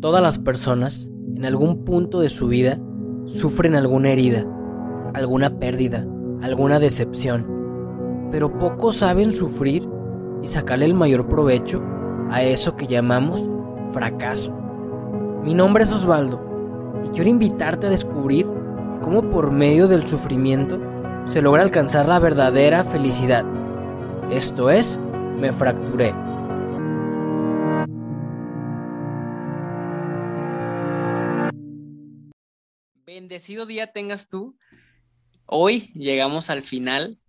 Todas las personas, en algún punto de su vida, sufren alguna herida, alguna pérdida, alguna decepción, pero pocos saben sufrir y sacarle el mayor provecho a eso que llamamos fracaso. Mi nombre es Osvaldo y quiero invitarte a descubrir cómo por medio del sufrimiento se logra alcanzar la verdadera felicidad. Esto es, me fracturé. Día tengas tú. Hoy llegamos al final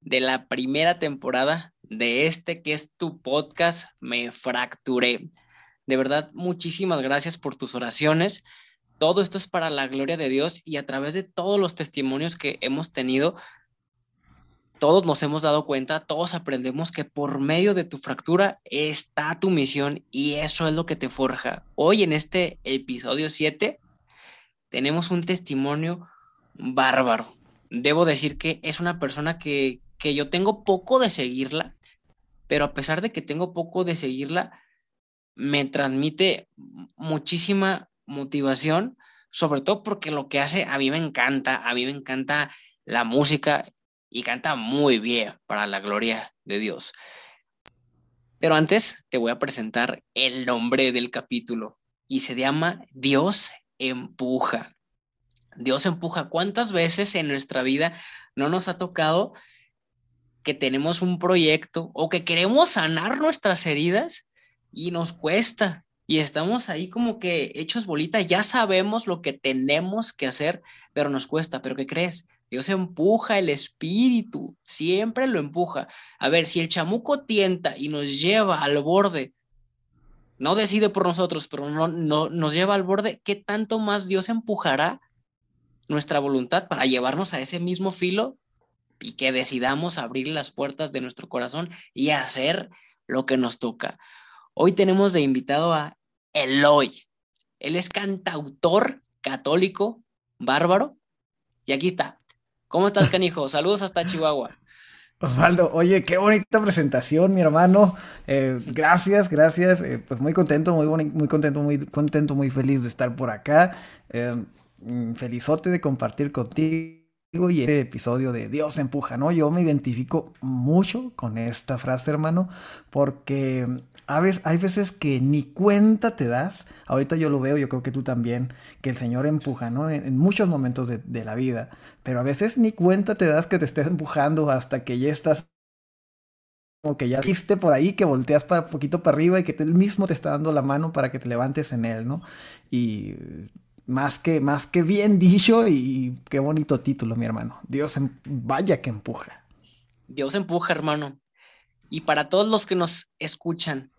de la primera temporada de este que es tu podcast, Me Fracturé. De verdad, muchísimas gracias por tus oraciones. Todo esto es para la gloria de Dios y a través de todos los testimonios que hemos tenido, todos nos hemos dado cuenta, todos aprendemos que por medio de tu fractura está tu misión y eso es lo que te forja. Hoy en este episodio 7 tenemos un testimonio bárbaro. Debo decir que es una persona que, yo tengo poco de seguirla, pero a pesar de que tengo poco de seguirla, me transmite muchísima motivación, sobre todo porque lo que hace a mí me encanta, a mí me encanta la música y canta muy bien para la gloria de Dios. Pero antes te voy a presentar el nombre del capítulo y se llama Dios empuja. Dios empuja. ¿Cuántas veces en nuestra vida no nos ha tocado que tenemos un proyecto o que queremos sanar nuestras heridas y nos cuesta? Y estamos ahí como que hechos bolita, ya sabemos lo que tenemos que hacer, pero nos cuesta. ¿Pero qué crees? Dios empuja el espíritu, siempre lo empuja. A ver, si el chamuco tienta y nos lleva al borde no decide por nosotros, pero no, no, nos lleva al borde, ¿qué tanto más Dios empujará nuestra voluntad para llevarnos a ese mismo filo y que decidamos abrir las puertas de nuestro corazón y hacer lo que nos toca? Hoy tenemos de invitado a Eloy. Él es cantautor católico, bárbaro. Y aquí está. ¿Cómo estás, canijo? Saludos hasta Chihuahua. Osvaldo, oye, qué bonita presentación, mi hermano. Eh, gracias, gracias. Eh, pues muy contento, muy, muy contento, muy contento, muy feliz de estar por acá. Eh, felizote de compartir contigo y este episodio de Dios empuja, ¿no? Yo me identifico mucho con esta frase, hermano, porque hay veces que ni cuenta te das. Ahorita yo lo veo, yo creo que tú también, que el Señor empuja, ¿no? En, muchos momentos de, la vida, pero a veces ni cuenta te das que te estés empujando hasta que ya estás como que ya viste por ahí que volteas para poquito para arriba y que él mismo te está dando la mano para que te levantes en él, ¿no? Y más que, más que bien dicho y qué bonito título, mi hermano. Dios, em, vaya que empuja. Dios empuja, hermano. Y para todos los que nos escuchan,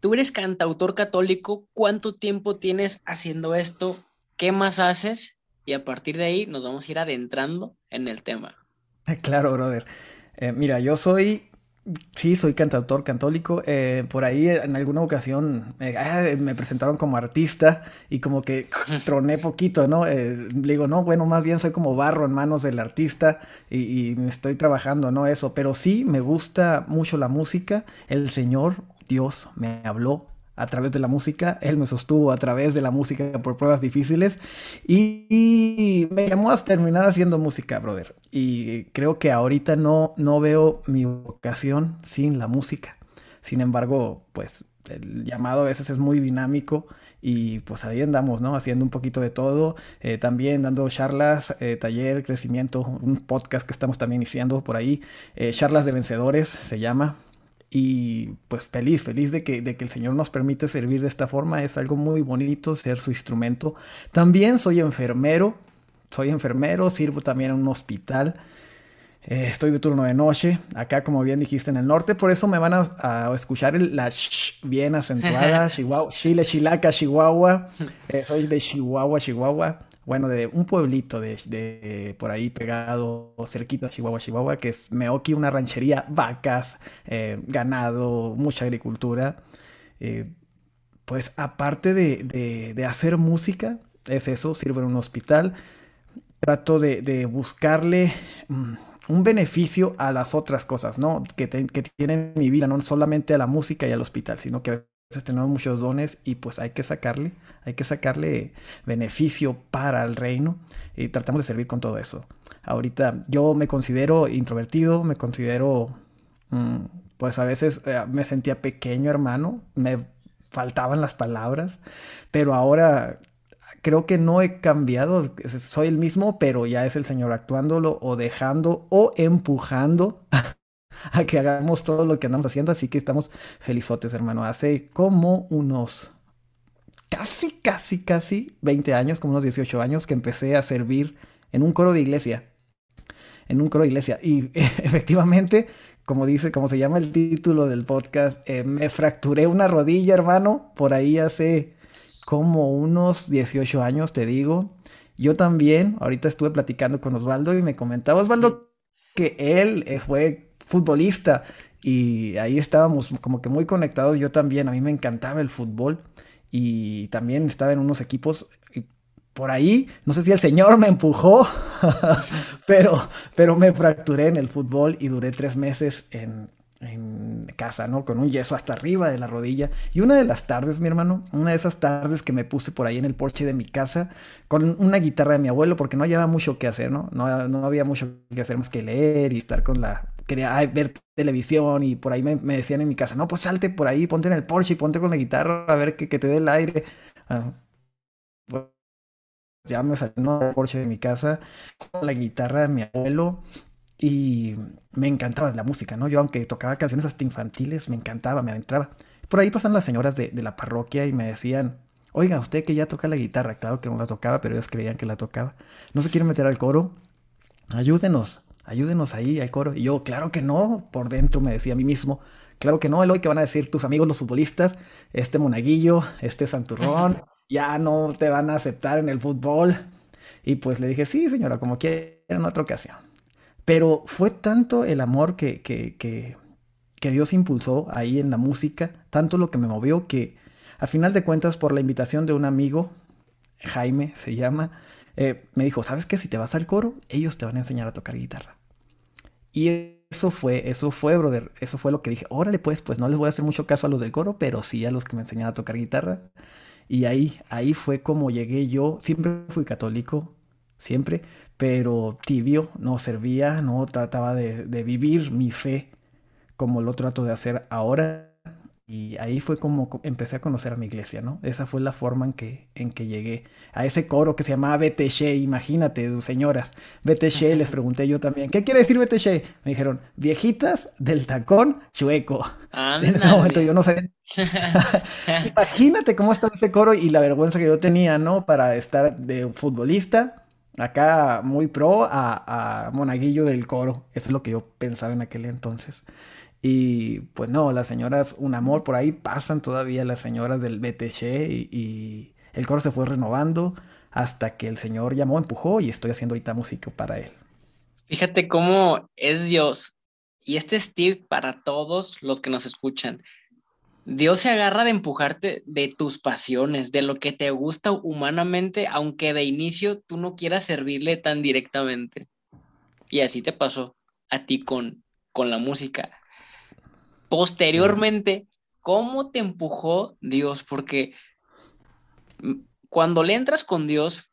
tú eres cantautor católico, ¿cuánto tiempo tienes haciendo esto? ¿Qué más haces? Y a partir de ahí nos vamos a ir adentrando en el tema. Claro, brother. Eh, mira, yo soy Sí, soy cantautor católico. Eh, por ahí en alguna ocasión ah, me presentaron como artista y como que troné poquito, ¿no? Eh, le digo, no, bueno, más bien soy como barro en manos del artista y, y estoy trabajando, ¿no? Eso, pero sí me gusta mucho la música. El Señor, Dios, me habló a través de la música, él me sostuvo a través de la música por pruebas difíciles y, me llamó a terminar haciendo música, brother. Y creo que ahorita no, no veo mi vocación sin la música. Sin embargo, pues el llamado a veces es muy dinámico y pues ahí andamos, ¿no? Haciendo un poquito de todo, eh, también dando charlas, eh, taller, crecimiento, un podcast que estamos también iniciando por ahí, eh, charlas de vencedores se llama, y pues feliz, feliz de que, de que el Señor nos permite servir de esta forma. Es algo muy bonito ser su instrumento. También soy enfermero, soy enfermero, sirvo también en un hospital. Eh, estoy de turno de noche, acá como bien dijiste en el norte, por eso me van a, escuchar la sh bien acentuada, Chihuahua, Chile, Chilaca, Chihuahua. Eh, soy de Chihuahua, Chihuahua bueno, de un pueblito de, por ahí pegado, cerquita de Chihuahua, Chihuahua, que es Meoki, una ranchería, vacas, eh, ganado, mucha agricultura. Pues aparte de, hacer música, es eso, sirvo en un hospital, trato de, buscarle mm, un beneficio a las otras cosas, ¿no? Que, tienen mi vida, no solamente a la música y al hospital, sino que tenemos muchos dones y pues hay que sacarle, hay que sacarle beneficio para el reino y tratamos de servir con todo eso. Ahorita yo me considero introvertido, me considero, mm, pues a veces eh, me sentía pequeño hermano, me faltaban las palabras, pero ahora creo que no he cambiado, soy el mismo, pero ya es el Señor actuándolo o dejando o empujando a que hagamos todo lo que andamos haciendo, así que estamos felizotes, hermano. Hace como unos casi, casi, casi 20 años, como unos 18 años, que empecé a servir en un coro de iglesia. En un coro de iglesia. Y efectivamente, como dice, como se llama el título del podcast, eh, me fracturé una rodilla, hermano, por ahí hace como unos 18 años, te digo. Yo también, ahorita estuve platicando con Osvaldo y me comentaba Osvaldo que él eh, fue futbolista y ahí estábamos como que muy conectados. Yo también, a mí me encantaba el fútbol y también estaba en unos equipos. Por ahí, no sé si el señor me empujó, pero, pero me fracturé en el fútbol y duré tres meses en, en casa, ¿no? Con un yeso hasta arriba de la rodilla. Y una de las tardes, mi hermano, una de esas tardes que me puse por ahí en el porche de mi casa, con una guitarra de mi abuelo, porque no había mucho que hacer, ¿no? No, no había mucho que hacer más que leer y estar con la... Quería ver televisión y por ahí me, decían en mi casa, no, pues salte por ahí, ponte en el porche y ponte con la guitarra a ver que, te dé el aire. Ah, ya me salí el porche de mi casa con la guitarra de mi abuelo y me encantaba la música, ¿no? Yo aunque tocaba canciones hasta infantiles, me encantaba, me adentraba. Por ahí pasan las señoras de, la parroquia y me decían, oiga, usted que ya toca la guitarra, claro que no la tocaba, pero ellos creían que la tocaba. ¿No se quiere meter al coro? Ayúdenos, ayúdenos ahí al coro. Y yo, claro que no, por dentro me decía a mí mismo, claro que no, Eloy, que van a decir tus amigos los futbolistas, este monaguillo, este santurrón, ya no te van a aceptar en el fútbol. Y pues le dije, sí, señora, como quieran en otra ocasión. Pero fue tanto el amor que, que, que, Dios impulsó ahí en la música, tanto lo que me movió que a final de cuentas por la invitación de un amigo, Jaime se llama, eh, me dijo, ¿sabes qué? Si te vas al coro, ellos te van a enseñar a tocar guitarra. Y eso fue, eso fue, brother, eso fue lo que dije, órale pues, pues no les voy a hacer mucho caso a los del coro, pero sí a los que me enseñaron a tocar guitarra. Y ahí, ahí fue como llegué yo, siempre fui católico, siempre, pero tibio, no servía, no trataba de, vivir mi fe como lo trato de hacer ahora. Y ahí fue como empecé a conocer a mi iglesia, ¿no? Esa fue la forma en que, en que llegué a ese coro que se llamaba BTC, imagínate, señoras. BTC, les pregunté yo también, ¿qué quiere decir BTC? Me dijeron, viejitas del tacón chueco. En ese momento yo no sé. imagínate cómo estaba ese coro y la vergüenza que yo tenía, ¿no? Para estar de futbolista Acá muy pro a, Monaguillo del coro. Eso es lo que yo pensaba en aquel entonces. Y pues no, las señoras, un amor, por ahí pasan todavía las señoras del BTC y, el coro se fue renovando hasta que el Señor llamó, empujó y estoy haciendo ahorita música para él. Fíjate cómo es Dios. Y este es tip para todos los que nos escuchan. Dios se agarra de empujarte de tus pasiones, de lo que te gusta humanamente, aunque de inicio tú no quieras servirle tan directamente. Y así te pasó a ti con, con la música. Posteriormente, ¿cómo te empujó Dios? Porque cuando le entras con Dios,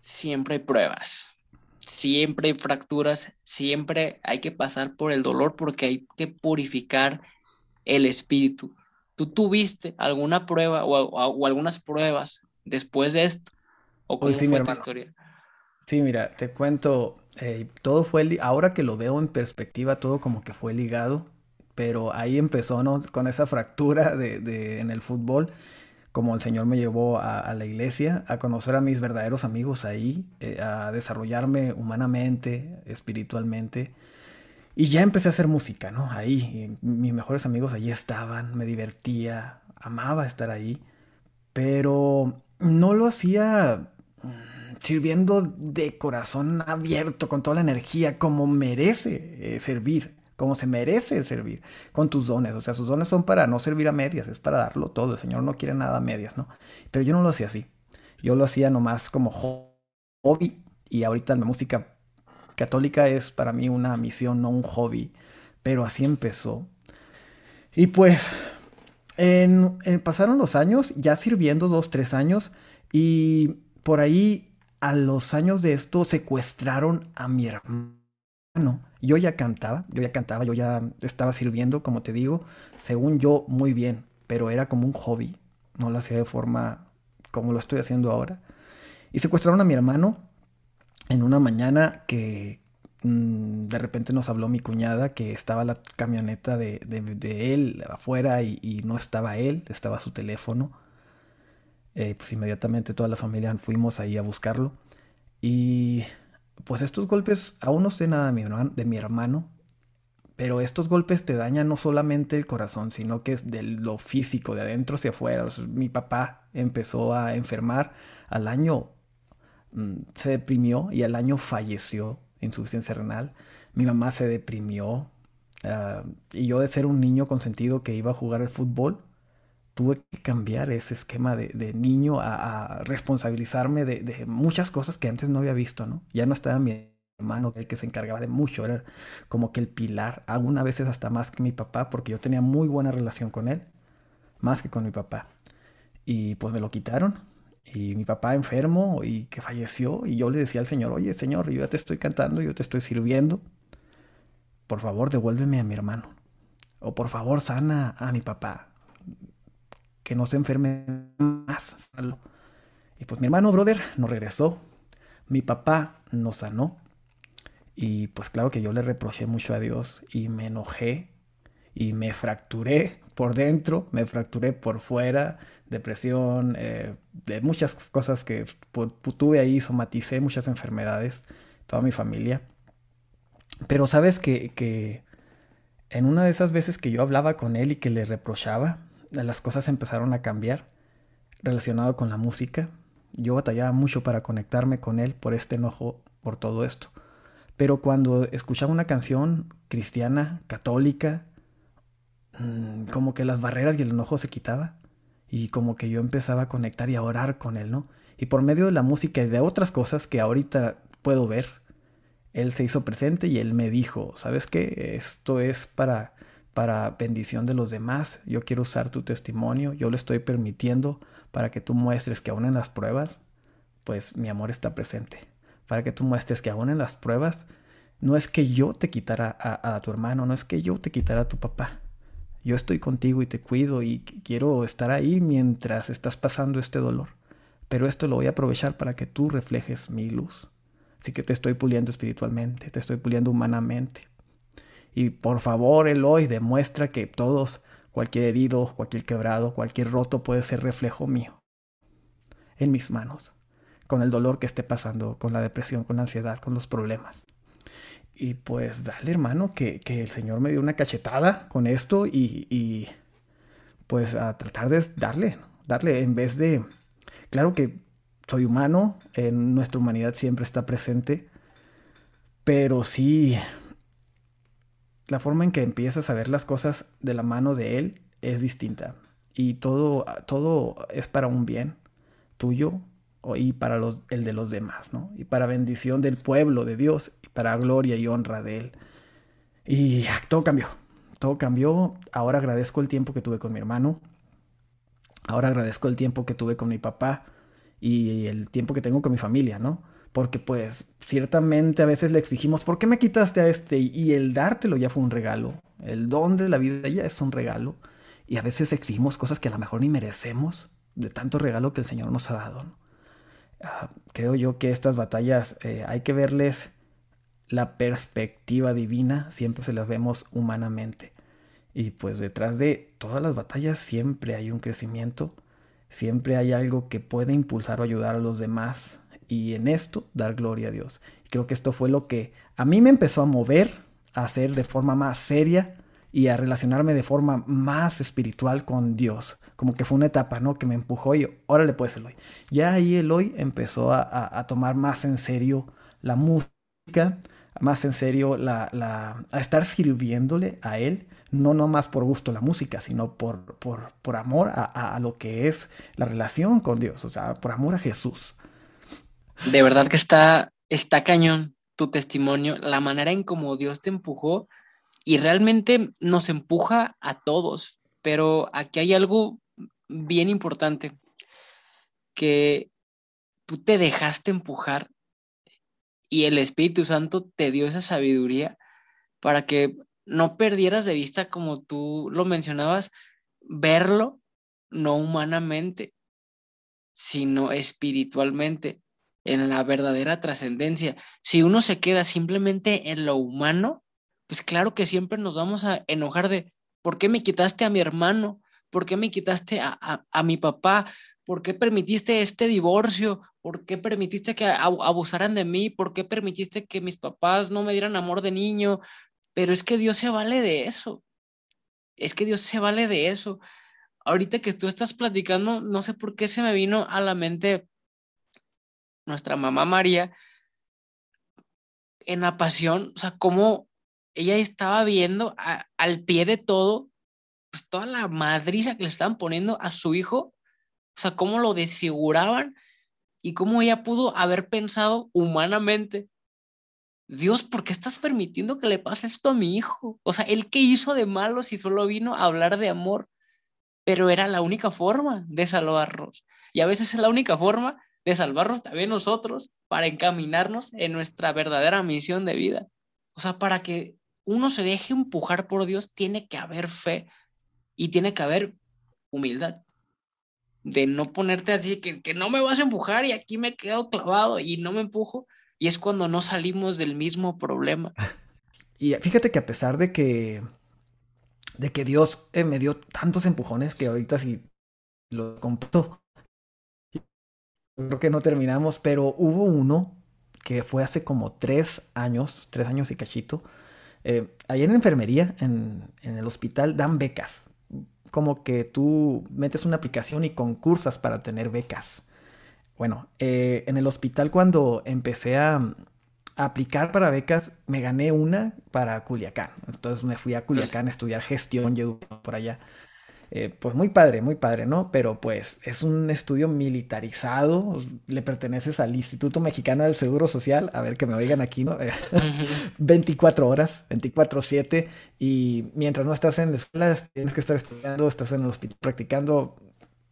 siempre hay pruebas, siempre hay fracturas, siempre hay que pasar por el dolor porque hay que purificar el espíritu. ¿Tú tuviste alguna prueba o, algunas pruebas después de esto? ¿O cómo sí, fue tu historia? Sí, mira, te cuento, eh, todo fue, ahora que lo veo en perspectiva, todo como que fue ligado, pero ahí empezó, ¿no? Con esa fractura de, en el fútbol, como el Señor me llevó a, la iglesia, a conocer a mis verdaderos amigos ahí, eh, a desarrollarme humanamente, espiritualmente, y ya empecé a hacer música, ¿no? Ahí, mis mejores amigos allí estaban, me divertía, amaba estar ahí, pero no lo hacía mm, sirviendo de corazón abierto, con toda la energía, como merece eh, servir, como se merece servir, con tus dones. O sea, sus dones son para no servir a medias, es para darlo todo. El Señor no quiere nada a medias, ¿no? Pero yo no lo hacía así. Yo lo hacía nomás como hobby y ahorita la música católica es para mí una misión, no un hobby, pero así empezó. Y pues En, pasaron los años, ya sirviendo dos, tres años, y por ahí a los años de esto secuestraron a mi hermano. Yo ya cantaba, yo ya cantaba, yo ya estaba sirviendo, como te digo, según yo, muy bien, pero era como un hobby, no lo hacía de forma como lo estoy haciendo ahora. Y secuestraron a mi hermano en una mañana que mm, de repente nos habló mi cuñada que estaba la camioneta de, él afuera y, no estaba él, estaba su teléfono. Eh, pues inmediatamente toda la familia fuimos ahí a buscarlo. Y pues estos golpes, aún no sé nada de mi, de mi hermano, pero estos golpes te dañan no solamente el corazón, sino que es de lo físico, de adentro hacia afuera. mi papá empezó a enfermar al año, se deprimió y al año falleció insuficiencia renal. Mi mamá se deprimió. Ah, y yo de ser un niño consentido que iba a jugar al fútbol, tuve que cambiar ese esquema de, niño a, responsabilizarme de, muchas cosas que antes no había visto, ¿no? Ya no estaba mi hermano el que se encargaba de mucho, era como que el pilar, algunas veces hasta más que mi papá, porque yo tenía muy buena relación con él, más que con mi papá. Y pues me lo quitaron, y mi papá enfermo y que falleció, y yo le decía al Señor, oye Señor, yo ya te estoy cantando, yo te estoy sirviendo, por favor devuélveme a mi hermano, o por favor sana a mi papá, que no se enferme más. Y pues mi hermano, brother, nos regresó. Mi papá nos sanó. Y pues claro que yo le reproché mucho a Dios y me enojé y me fracturé por dentro, me fracturé por fuera, depresión, eh, de muchas cosas que tuve ahí, somaticé muchas enfermedades, toda mi familia. Pero sabes que, que en una de esas veces que yo hablaba con él y que le reprochaba, las cosas empezaron a cambiar relacionado con la música. Yo batallaba mucho para conectarme con él por este enojo, por todo esto. Pero cuando escuchaba una canción cristiana, católica, mm, como que las barreras y el enojo se quitaba. Y como que yo empezaba a conectar y a orar con él, ¿no? Y por medio de la música y de otras cosas que ahorita puedo ver, él se hizo presente y él me dijo, ¿sabes qué? Esto es para para bendición de los demás. Yo quiero usar tu testimonio, yo lo estoy permitiendo para que tú muestres que aún en las pruebas, pues mi amor está presente. Para que tú muestres que aún en las pruebas, no es que yo te quitara a, tu hermano, no es que yo te quitara a tu papá. Yo estoy contigo y te cuido y quiero estar ahí mientras estás pasando este dolor. Pero esto lo voy a aprovechar para que tú reflejes mi luz. Así que te estoy puliendo espiritualmente, te estoy puliendo humanamente. Y por favor, Eloy, demuestra que todos, cualquier herido, cualquier quebrado, cualquier roto puede ser reflejo mío. En mis manos. Con el dolor que esté pasando, con la depresión, con la ansiedad, con los problemas. Y pues dale, hermano, que, el Señor me dio una cachetada con esto y, y pues a tratar de darle, darle en vez de... Claro que soy humano, en nuestra humanidad siempre está presente, pero sí la forma en que empiezas a ver las cosas de la mano de Él es distinta. Y todo, todo es para un bien tuyo y para los, el de los demás, ¿no? Y para bendición del pueblo de Dios para gloria y honra de Él. Y todo cambió. Todo cambió. Ahora agradezco el tiempo que tuve con mi hermano. Ahora agradezco el tiempo que tuve con mi papá y el tiempo que tengo con mi familia, ¿no? porque pues ciertamente a veces le exigimos, ¿por qué me quitaste a este? Y el dártelo ya fue un regalo, el don de la vida ya es un regalo, y a veces exigimos cosas que a lo mejor ni merecemos de tanto regalo que el Señor nos ha dado. Ah, creo yo que estas batallas eh, hay que verles la perspectiva divina, siempre se las vemos humanamente. Y pues detrás de todas las batallas siempre hay un crecimiento, siempre hay algo que puede impulsar o ayudar a los demás y en esto dar gloria a Dios. creo que esto fue lo que a mí me empezó a mover a hacer de forma más seria y a relacionarme de forma más espiritual con Dios. Como que fue una etapa, ¿no? Que me empujó y órale pues Eloy. Ya ahí Eloy empezó a, tomar más en serio la música, más en serio la, a estar sirviéndole a Él, no nomás por gusto la música, sino por, por, por amor a, a, lo que es la relación con Dios, o sea, por amor a Jesús. De verdad que está, está cañón tu testimonio, la manera en cómo Dios te empujó y realmente nos empuja a todos. pero aquí hay algo bien importante, que tú te dejaste empujar y el Espíritu Santo te dio esa sabiduría para que no perdieras de vista, como tú lo mencionabas, verlo no humanamente, sino espiritualmente, en la verdadera trascendencia. Si uno se queda simplemente en lo humano, pues claro que siempre nos vamos a enojar de, ¿por qué me quitaste a mi hermano? ¿Por qué me quitaste a, mi papá? ¿Por qué permitiste este divorcio? ¿Por qué permitiste que abusaran de mí? ¿Por qué permitiste que mis papás no me dieran amor de niño? Pero es que Dios se vale de eso. Es que Dios se vale de eso. Ahorita que tú estás platicando, no sé por qué se me vino a la mente nuestra mamá María en la pasión, o sea, cómo ella estaba viendo al pie de todo, pues toda la madriza que le estaban poniendo a su hijo, o sea, cómo lo desfiguraban y cómo ella pudo haber pensado humanamente, Dios, ¿por qué estás permitiendo que le pase esto a mi hijo? O sea, ¿él qué hizo de malo si solo vino a hablar de amor? Pero era la única forma de salvarnos. Y a veces es la única forma de salvarnos también nosotros para encaminarnos en nuestra verdadera misión de vida. O sea, para que uno se deje empujar por Dios, tiene que haber fe y tiene que haber humildad. De no ponerte así, que, que no me vas a empujar y aquí me quedo clavado y no me empujo. Y es cuando no salimos del mismo problema. Y fíjate que a pesar de que, de que Dios eh, me dio tantos empujones que ahorita sí lo computo, creo que no terminamos, pero hubo uno que fue hace como tres años, tres años y cachito. Eh, ahí en la enfermería, en, en, el hospital, dan becas. Como que tú metes una aplicación y concursas para tener becas. Bueno, eh, en el hospital cuando empecé a, aplicar para becas, me gané una para Culiacán. Entonces me fui a Culiacán a estudiar gestión y educación por allá. Eh, pues muy padre, muy padre, ¿no? Pero pues es un estudio militarizado, le perteneces al Instituto Mexicano del Seguro Social, a ver que me oigan aquí, ¿no? 24 horas, 24/7, y mientras no estás en la escuela, tienes que estar estudiando, estás en el hospital practicando,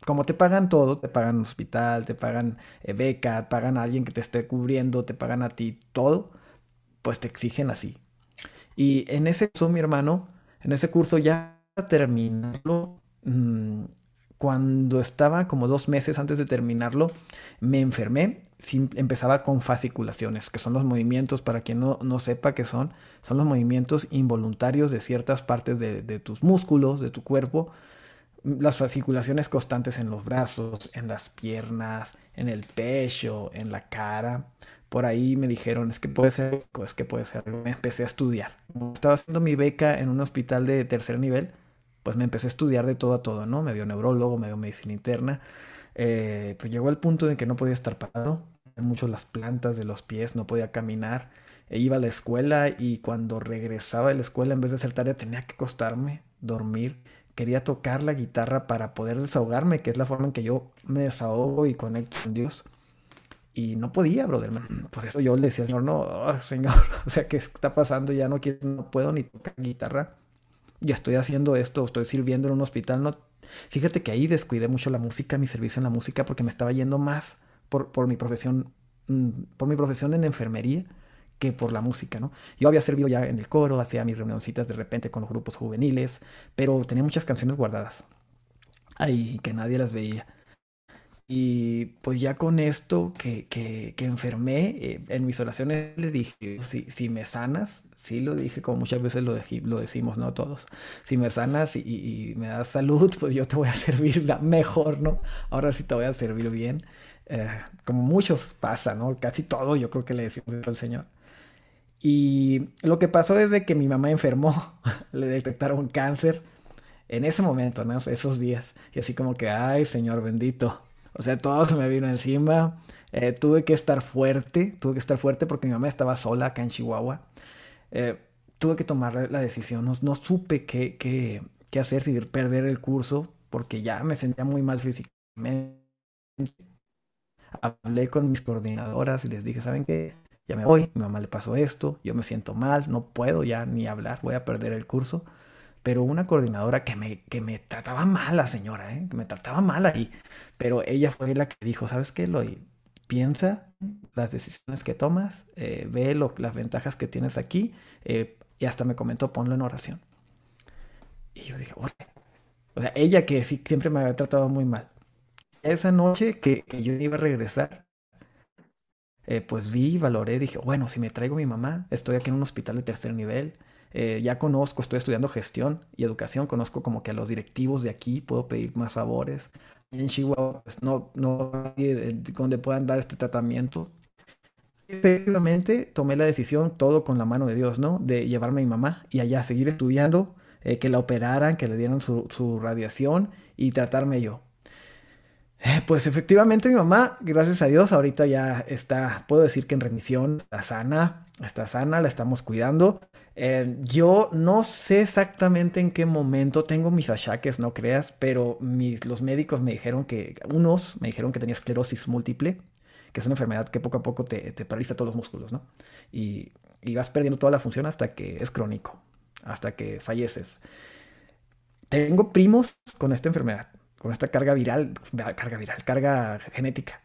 como te pagan todo, te pagan hospital, te pagan eh, beca, pagan a alguien que te esté cubriendo, te pagan a ti todo, pues te exigen así. Y en ese curso, mi hermano, en ese curso ya terminarlo, mm, cuando estaba como dos meses antes de terminarlo, me enfermé, empezaba con fasciculaciones, que son los movimientos, para quien no, no sepa qué son, son los movimientos involuntarios de ciertas partes de, tus músculos, de tu cuerpo, las fasciculaciones constantes en los brazos, en las piernas, en el pecho, en la cara. Por ahí me dijeron, es que puede ser, es que puede ser. Me empecé a estudiar. Estaba haciendo mi beca en un hospital de tercer nivel, pues me empecé a estudiar de todo a todo, ¿no? Me vio neurólogo, me vio medicina interna. Eh, pues llegó el punto de que no podía estar parado. Mucho las plantas de los pies, no podía caminar. E iba a la escuela y cuando regresaba de la escuela, en vez de hacer tarea, tenía que acostarme, dormir quería tocar la guitarra para poder desahogarme, que es la forma en que yo me desahogo y conecto con Dios. Y no podía, brother. Pues eso yo le decía al Señor, no, oh, Señor, o sea, ¿qué está pasando? Ya no quiero, no puedo ni tocar guitarra. Ya estoy haciendo esto, estoy sirviendo en un hospital. No, fíjate que ahí descuidé mucho la música, mi servicio en la música, porque me estaba yendo más por, por mi profesión, mm, por mi profesión en enfermería que por la música, ¿no? Yo había servido ya en el coro, hacía mis reunioncitas de repente con los grupos juveniles, pero tenía muchas canciones guardadas. Ahí, que nadie las veía. Y pues ya con esto que, que, que enfermé, eh, en mis oraciones le dije, si, si me sanas, sí lo dije, como muchas veces lo, lo decimos, ¿no? Todos. Si me sanas y, me das salud, pues yo te voy a servir mejor, ¿no? Ahora sí te voy a servir bien. Eh, como muchos pasa, ¿no? Casi todo yo creo que le decimos al Señor. Y lo que pasó es de que mi mamá enfermó, le detectaron cáncer en ese momento, ¿no? Esos días. Y así como que, ay, Señor bendito. O sea, todo se me vino encima. Eh, tuve que estar fuerte, tuve que estar fuerte porque mi mamá estaba sola acá en Chihuahua. Eh, tuve que tomar la decisión, no, supe qué, qué, qué, hacer, si perder el curso, porque ya me sentía muy mal físicamente. Hablé con mis coordinadoras y les dije, ¿saben qué? ya me voy, mi mamá le pasó esto, yo me siento mal, no puedo ya ni hablar, voy a perder el curso. Pero una coordinadora que me, que me trataba mal la señora, ¿eh? que me trataba mal ahí. Pero ella fue la que dijo, ¿sabes qué, Eloy? Piensa las decisiones que tomas, eh, ve lo, las ventajas que tienes aquí, eh, y hasta me comentó, ponlo en oración. Y yo dije, O sea, ella que sí, siempre me había tratado muy mal. Esa noche que, yo iba a regresar, eh, pues vi, valoré, dije, bueno, si me traigo a mi mamá, estoy aquí en un hospital de tercer nivel, eh, ya conozco, estoy estudiando gestión y educación, conozco como que a los directivos de aquí, puedo pedir más favores. En Chihuahua, pues no, no hay donde puedan dar este tratamiento. Efectivamente, tomé la decisión, todo con la mano de Dios, ¿no? De llevarme a mi mamá y allá seguir estudiando, eh, que la operaran, que le dieran su, su radiación y tratarme yo. Eh, pues efectivamente mi mamá, gracias a Dios, ahorita ya está, puedo decir que en remisión, está sana, está sana, la estamos cuidando. Eh, yo no sé exactamente en qué momento tengo mis achaques, no creas, pero mis, los médicos me dijeron que, unos me dijeron que tenía esclerosis múltiple, que es una enfermedad que poco a poco te, te paraliza todos los músculos, ¿no? Y, y vas perdiendo toda la función hasta que es crónico, hasta que falleces. Tengo primos con esta enfermedad, con esta carga viral, carga viral, carga genética.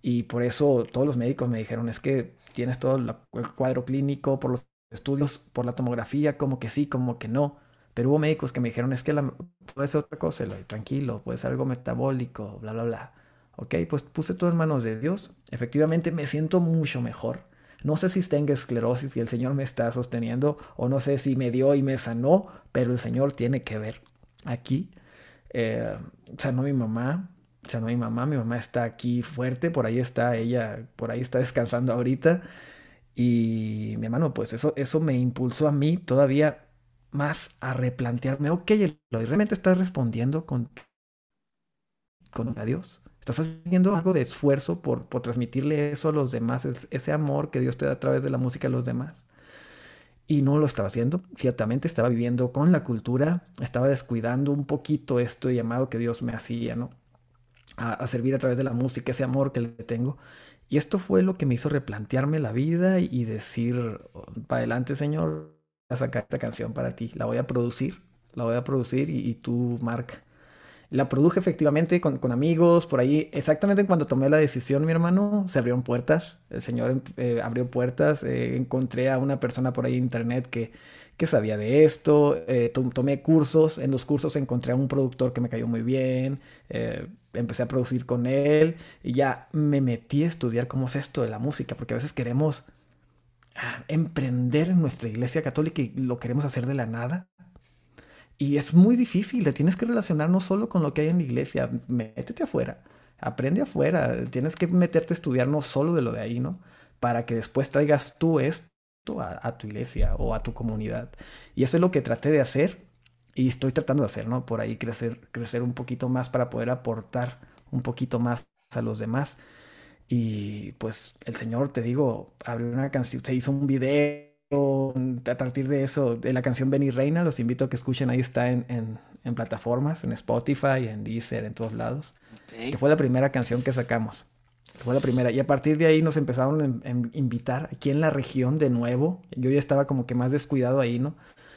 Y por eso todos los médicos me dijeron, es que tienes todo el cuadro clínico por los estudios, por la tomografía, como que sí, como que no. Pero hubo médicos que me dijeron, es que la, puede ser otra cosa, tranquilo, puede ser algo metabólico, bla, bla, bla. Ok, pues puse todo en manos de Dios. Efectivamente me siento mucho mejor. No sé si tengo esclerosis y el Señor me está sosteniendo, o no sé si me dio y me sanó, pero el Señor tiene que ver. Aquí eh, sanó mi mamá, sanó mi mamá, mi mamá está aquí fuerte, por ahí está ella, por ahí está descansando ahorita. Y mi hermano, pues eso, eso me impulsó a mí todavía más a replantearme, ok, realmente estás respondiendo con, con a Dios. Estás haciendo algo de esfuerzo por, por transmitirle eso a los demás, ese amor que Dios te da a través de la música a los demás. Y no lo estaba haciendo, ciertamente estaba viviendo con la cultura, estaba descuidando un poquito esto llamado que Dios me hacía, ¿no? A, a servir a través de la música, ese amor que le tengo. Y esto fue lo que me hizo replantearme la vida y decir, para adelante Señor, voy a sacar esta canción para ti, la voy a producir, la voy a producir y, tú marca. La produje efectivamente con, amigos, por ahí, exactamente cuando tomé la decisión, mi hermano, se abrieron puertas, el Señor eh, abrió puertas, eh, encontré a una persona por ahí en internet que, que sabía de esto, eh, tomé cursos, en los cursos encontré a un productor que me cayó muy bien, empecé a producir con él y ya me metí a estudiar cómo es esto de la música, porque a veces queremos ah, emprender en nuestra iglesia católica y lo queremos hacer de la nada. Y es muy difícil, te tienes que relacionar no solo con lo que hay en la iglesia, métete afuera, aprende afuera, tienes que meterte a estudiar no solo de lo de ahí, ¿no? Para que después traigas tú esto a, tu iglesia o a tu comunidad. Y eso es lo que traté de hacer y estoy tratando de hacer, ¿no? Por ahí crecer, crecer un poquito más para poder aportar un poquito más a los demás. Y pues el Señor, te digo, abrió una canción, se hizo un video a partir de eso, de la canción Benny Reina, los invito a que escuchen, ahí está en, en, plataformas, en Spotify, en Deezer, en todos lados. Que fue la primera canción que sacamos. Fue la primera. Y a partir de ahí nos empezaron a, invitar aquí en la región de nuevo. Yo ya estaba como que más descuidado ahí, ¿no?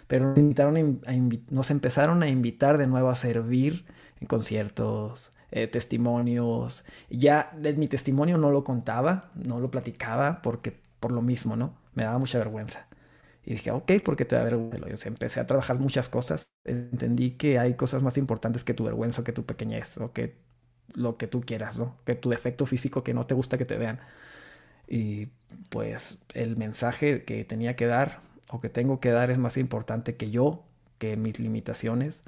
Pero nos, empezaron a invitar de nuevo a servir en conciertos, eh, testimonios. Ya mi testimonio no lo contaba, no lo platicaba porque por lo mismo, ¿no? Me daba mucha vergüenza. Y dije, ok, ¿por qué te da vergüenza? empecé a trabajar muchas cosas. Entendí que hay cosas más importantes que tu vergüenza, que tu pequeñez, o que lo que tú quieras, ¿no? Que tu defecto físico que no te gusta que te vean. Y pues el mensaje que tenía que dar o que tengo que dar es más importante que yo, que mis limitaciones.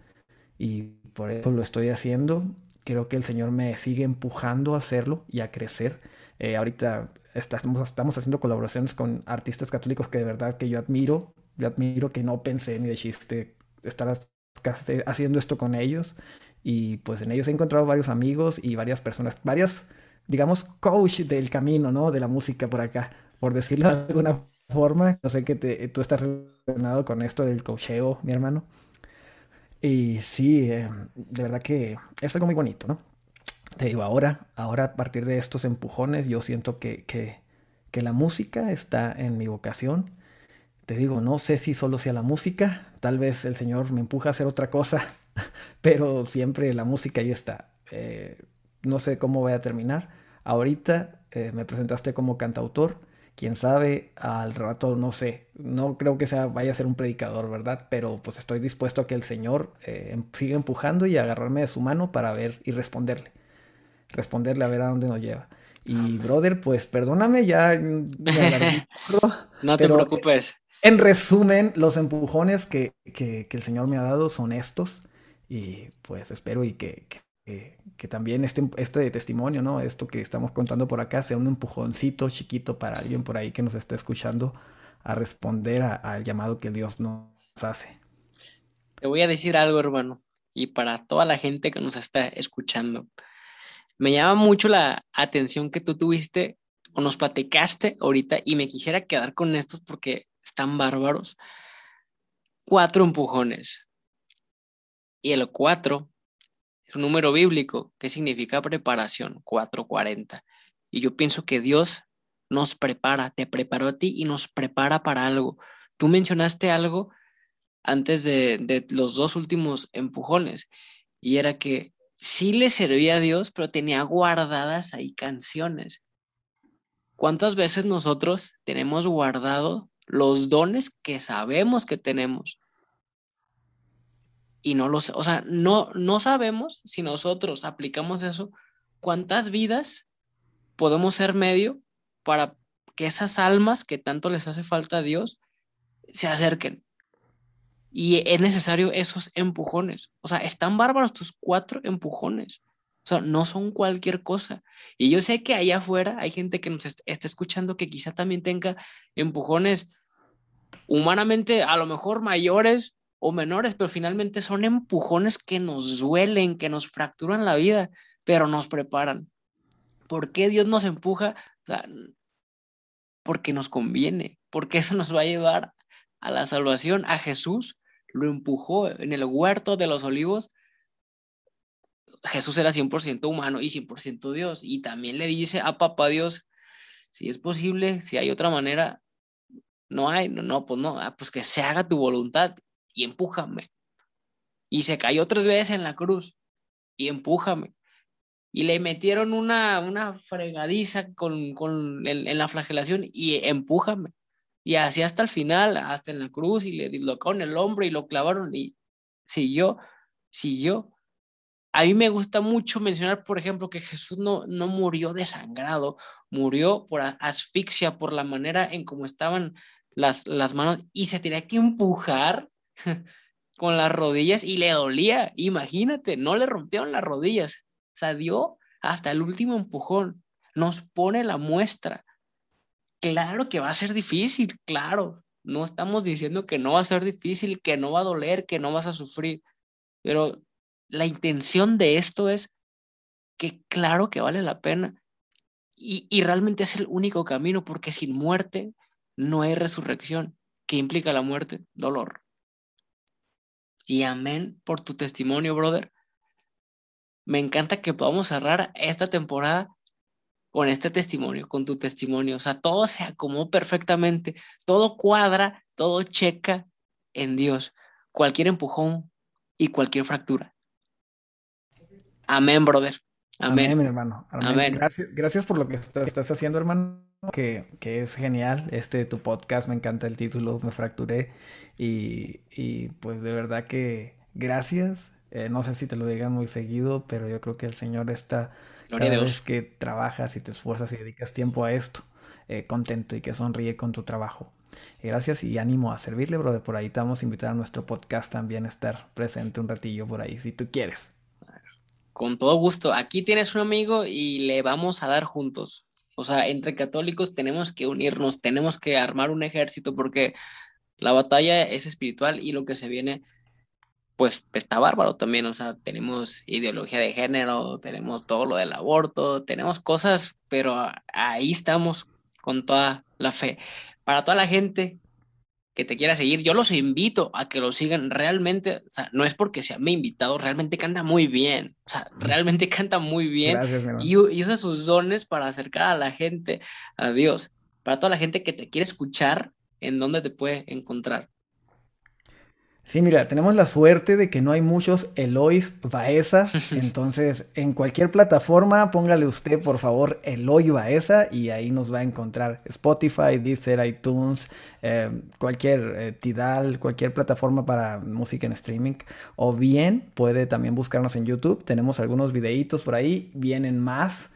Y por eso lo estoy haciendo. Creo que el Señor me sigue empujando a hacerlo y a crecer. Eh, ahorita estamos, haciendo colaboraciones con artistas católicos que de verdad que yo admiro. Yo admiro que no pensé ni de chiste estar haciendo esto con ellos. Y pues en ellos he encontrado varios amigos y varias personas, varias, digamos, coach del camino, ¿no? De la música por acá, por decirlo de alguna forma. No sé que tú estás relacionado con esto del coacheo, mi hermano. Y sí, eh, de verdad que es algo muy bonito, ¿no? Te digo, ahora, ahora a partir de estos empujones, yo siento que, que, que la música está en mi vocación te digo, no sé si solo sea la música, tal vez el Señor me empuja a hacer otra cosa, pero siempre la música ahí está. Eh, no sé cómo voy a terminar. Ahorita eh, me presentaste como cantautor, quién sabe, al rato no sé, no creo que sea, vaya a ser un predicador, ¿verdad? Pero pues estoy dispuesto a que el Señor eh, em, siga empujando y agarrarme de su mano para ver y responderle, responderle a ver a dónde nos lleva. Y brother, pues perdóname, ya... no te preocupes. En resumen, los empujones que, el Señor me ha dado son estos. Y pues espero y que, que, también este, este testimonio, ¿no? Esto que estamos contando por acá sea un empujoncito chiquito para alguien por ahí que nos está escuchando a responder al llamado que Dios nos hace. Te voy a decir algo, hermano, y para toda la gente que nos está escuchando. Me llama mucho la atención que tú tuviste o nos platicaste ahorita y me quisiera quedar con estos porque están bárbaros. Cuatro empujones. Y el cuatro un número bíblico que significa preparación, 440. Y yo pienso que Dios nos prepara, te preparó a ti y nos prepara para algo. Tú mencionaste algo antes de, de los dos últimos empujones y era que sí le servía a Dios, pero tenía guardadas ahí canciones. ¿Cuántas veces nosotros tenemos guardado los dones que sabemos que tenemos. Y no los, o sea, no, no sabemos si nosotros aplicamos eso, cuántas vidas podemos ser medio para que esas almas que tanto les hace falta a Dios se acerquen. Y es necesario esos empujones. O sea, están bárbaros tus cuatro empujones. O sea, no son cualquier cosa. Y yo sé que allá afuera hay gente que nos está escuchando que quizá también tenga empujones humanamente a lo mejor mayores o menores, pero finalmente son empujones que nos duelen, que nos fracturan la vida, pero nos preparan. ¿Por qué Dios nos empuja? porque nos conviene, porque eso nos va a llevar a la salvación. A Jesús lo empujó en el huerto de los olivos. Jesús era 100% humano y 100% Dios. Y también le dice a papá Dios, si es posible, si hay otra manera, no hay, no, no, pues no, ah, pues que se haga tu voluntad y empújame. Y se cayó tres veces en la cruz y empújame. Y le metieron una, una fregadiza con, con en, la flagelación y empújame. Y así hasta el final, hasta en la cruz, y le dislocaron el hombro y lo clavaron y siguió, siguió. A mí me gusta mucho mencionar, por ejemplo, que Jesús no, no murió desangrado, murió por asfixia, por la manera en cómo estaban las, las manos y se tenía que empujar con las rodillas y le dolía. Imagínate, no le rompieron las rodillas. O sea, hasta el último empujón. Nos pone la muestra. Claro que va a ser difícil, claro. No estamos diciendo que no va a ser difícil, que no va a doler, que no vas a sufrir. Pero la intención de esto es que claro que vale la pena. Y, y realmente es el único camino, porque sin muerte no hay resurrección. ¿Qué implica la muerte? Dolor. Y amén por tu testimonio, brother. Me encanta que podamos cerrar esta temporada con este testimonio, con tu testimonio. O sea, todo se acomodó perfectamente, todo cuadra, todo checa en Dios. Cualquier empujón y cualquier fractura. Amén, brother. Amén. hermano. Amén. Gracias, gracias por lo que estás haciendo, hermano que, es genial. Este, tu podcast, me encanta el título, me fracturé. Y, y pues de verdad que gracias. Eh, no sé si te lo digan muy seguido, pero yo creo que el Señor está cada vez que trabajas y te esfuerzas y dedicas tiempo a esto, eh, contento y que sonríe con tu trabajo. gracias y ánimo a servirle, brother. Por ahí te vamos a invitar a nuestro podcast también a estar presente un ratillo por ahí, si tú quieres. Con todo gusto. Aquí tienes un amigo y le vamos a dar juntos. O sea, entre católicos tenemos que unirnos, tenemos que armar un ejército porque la batalla es espiritual y lo que se viene, pues está bárbaro también. O sea, tenemos ideología de género, tenemos todo lo del aborto, tenemos cosas, pero ahí estamos con toda la fe. Para toda la gente que te quiera seguir, yo los invito a que lo sigan realmente, o sea, no es porque sea mi invitado, realmente canta muy bien, o sea, realmente canta muy bien y, usa sus dones para acercar a la gente a Dios. Para toda la gente que te quiere escuchar, ¿en dónde te puede encontrar? Sí, mira, tenemos la suerte de que no hay muchos Elois Baeza, entonces en cualquier plataforma póngale usted por favor Eloy Baeza y ahí nos va a encontrar Spotify, Deezer, iTunes, eh, cualquier eh, Tidal, cualquier plataforma para música en streaming, o bien puede también buscarnos en YouTube, tenemos algunos videitos por ahí, vienen más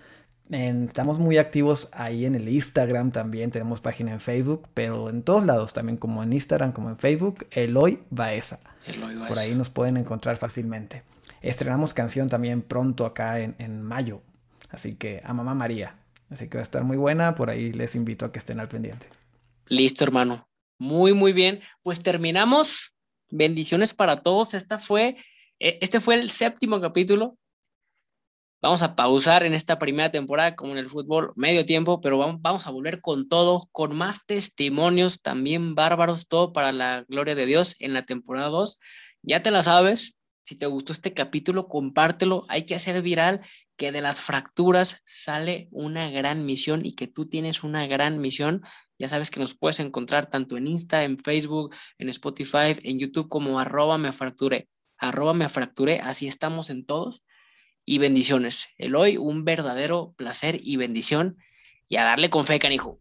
estamos muy activos ahí en el Instagram también, tenemos página en Facebook, pero en todos lados también, como en Instagram, como en Facebook, Eloy Baeza. Eloy Baeza. Por ahí nos pueden encontrar fácilmente. Estrenamos canción también pronto acá en, en mayo, así que a Mamá María. Así que va a estar muy buena, por ahí les invito a que estén al pendiente. Listo, hermano. Muy, muy bien. Pues terminamos. Bendiciones para todos. Esta fue, e, este fue el séptimo capítulo Vamos a pausar en esta primera temporada, como en el fútbol, medio tiempo, pero vamos a volver con todo, con más testimonios también bárbaros, todo para la gloria de Dios en la temporada 2. Ya te la sabes, si te gustó este capítulo, compártelo. Hay que hacer viral que de las fracturas sale una gran misión y que tú tienes una gran misión. Ya sabes que nos puedes encontrar tanto en Insta, en Facebook, en Spotify, en YouTube como arroba me fracturé. Arroba me fracturé, así estamos en todos y bendiciones. Eloy, un verdadero placer y bendición. Y a darle con fe, canijo.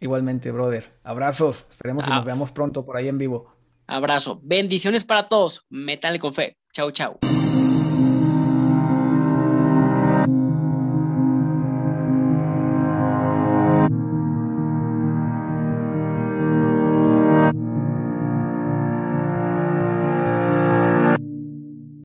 Igualmente, brother. Abrazos. Esperemos que nos ah. veamos pronto por ahí en vivo. Abrazo. Bendiciones para todos. Métanle con fe. Chau, chau.